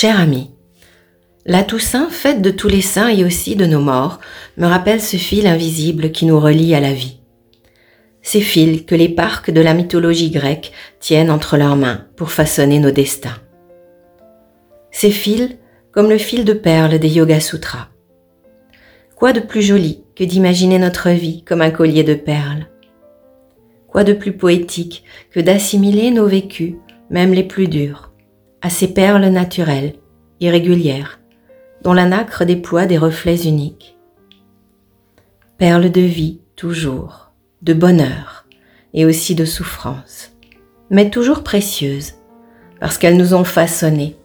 Cher ami, la Toussaint, fête de tous les saints et aussi de nos morts, me rappelle ce fil invisible qui nous relie à la vie. Ces fils que les parcs de la mythologie grecque tiennent entre leurs mains pour façonner nos destins. Ces fils comme le fil de perles des Yoga Sutras. Quoi de plus joli que d'imaginer notre vie comme un collier de perles Quoi de plus poétique que d'assimiler nos vécus, même les plus durs, à ces perles naturelles, irrégulières, dont la nacre déploie des reflets uniques. Perles de vie toujours, de bonheur et aussi de souffrance, mais toujours précieuses, parce qu'elles nous ont façonnés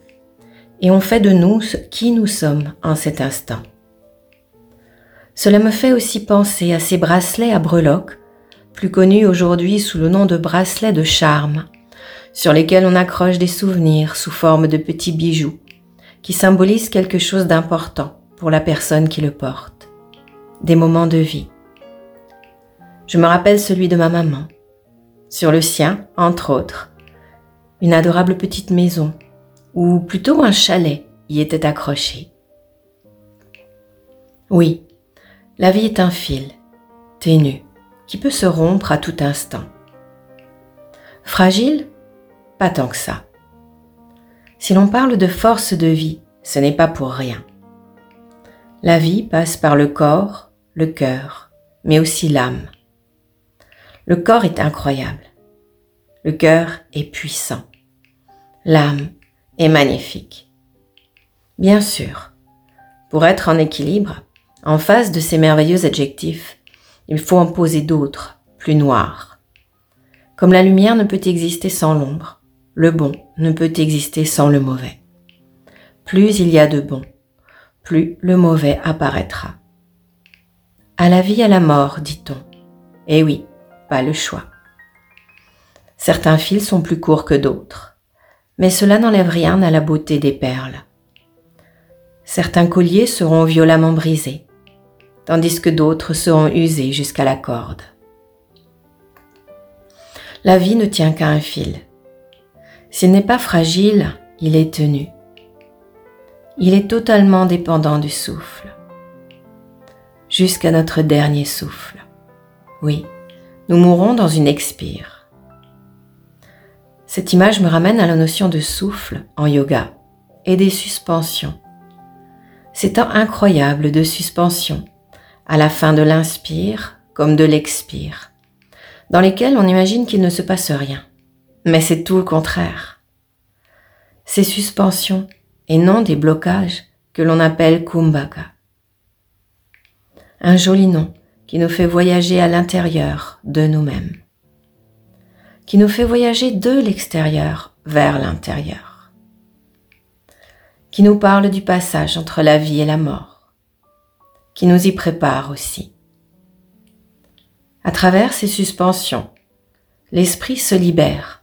et ont fait de nous ce qui nous sommes en cet instant. Cela me fait aussi penser à ces bracelets à breloques, plus connus aujourd'hui sous le nom de bracelets de charme, sur lesquels on accroche des souvenirs sous forme de petits bijoux, qui symbolisent quelque chose d'important pour la personne qui le porte, des moments de vie. Je me rappelle celui de ma maman, sur le sien, entre autres, une adorable petite maison, ou plutôt un chalet y était accroché. Oui, la vie est un fil, ténu, qui peut se rompre à tout instant. Fragile Pas tant que ça. Si l'on parle de force de vie, ce n'est pas pour rien. La vie passe par le corps, le cœur, mais aussi l'âme. Le corps est incroyable. Le cœur est puissant. L'âme est magnifique. Bien sûr, pour être en équilibre, en face de ces merveilleux adjectifs, il faut en poser d'autres, plus noirs. Comme la lumière ne peut exister sans l'ombre, le bon ne peut exister sans le mauvais. Plus il y a de bon, plus le mauvais apparaîtra. À la vie, à la mort, dit-on. Eh oui, pas le choix. Certains fils sont plus courts que d'autres, mais cela n'enlève rien à la beauté des perles. Certains colliers seront violemment brisés, tandis que d'autres seront usés jusqu'à la corde. La vie ne tient qu'à un fil. S'il n'est pas fragile, il est tenu. Il est totalement dépendant du souffle. Jusqu'à notre dernier souffle. Oui, nous mourrons dans une expire. Cette image me ramène à la notion de souffle en yoga et des suspensions. C'est temps incroyable de suspension à la fin de l'inspire comme de l'expire, dans lesquels on imagine qu'il ne se passe rien. Mais c'est tout le contraire. Ces suspensions et non des blocages que l'on appelle kumbhaka. Un joli nom qui nous fait voyager à l'intérieur de nous-mêmes, qui nous fait voyager de l'extérieur vers l'intérieur, qui nous parle du passage entre la vie et la mort, qui nous y prépare aussi. À travers ces suspensions, l'esprit se libère,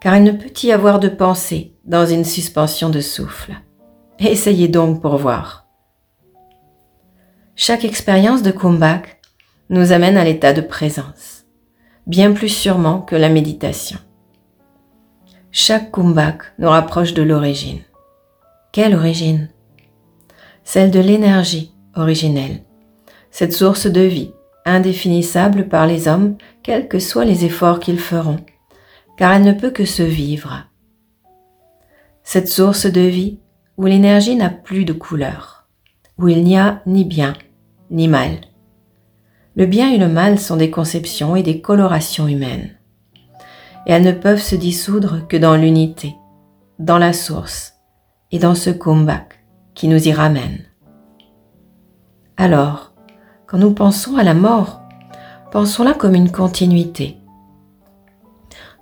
car il ne peut y avoir de pensée dans une suspension de souffle. Essayez donc pour voir. Chaque expérience de Kumbhak nous amène à l'état de présence, bien plus sûrement que la méditation. Chaque Kumbhak nous rapproche de l'origine. Quelle origine? Celle de l'énergie originelle. Cette source de vie, indéfinissable par les hommes, quels que soient les efforts qu'ils feront, car elle ne peut que se vivre. Cette source de vie où l'énergie n'a plus de couleur, où il n'y a ni bien ni mal. Le bien et le mal sont des conceptions et des colorations humaines, et elles ne peuvent se dissoudre que dans l'unité, dans la source et dans ce comeback qui nous y ramène. Alors, quand nous pensons à la mort, pensons-la comme une continuité.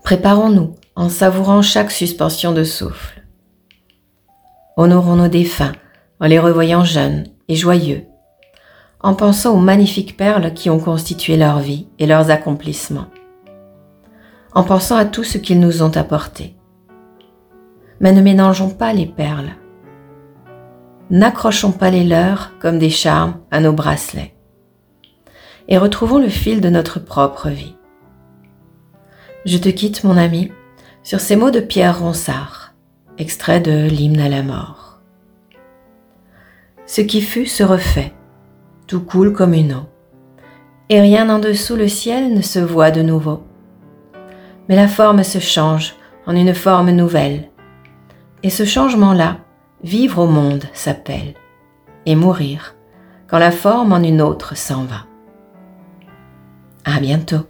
Préparons-nous en savourant chaque suspension de souffle. Honorons nos défunts en les revoyant jeunes et joyeux, en pensant aux magnifiques perles qui ont constitué leur vie et leurs accomplissements, en pensant à tout ce qu'ils nous ont apporté. Mais ne mélangeons pas les perles n'accrochons pas les leurs comme des charmes à nos bracelets et retrouvons le fil de notre propre vie. Je te quitte, mon ami, sur ces mots de Pierre Ronsard. extrait de l'hymne à la mort. Ce qui fut se refait, tout coule comme une eau, et rien en dessous le ciel ne se voit de nouveau. Mais la forme se change en une forme nouvelle, et ce changement-là, vivre au monde s'appelle, et mourir, quand la forme en une autre s'en va. À bientôt.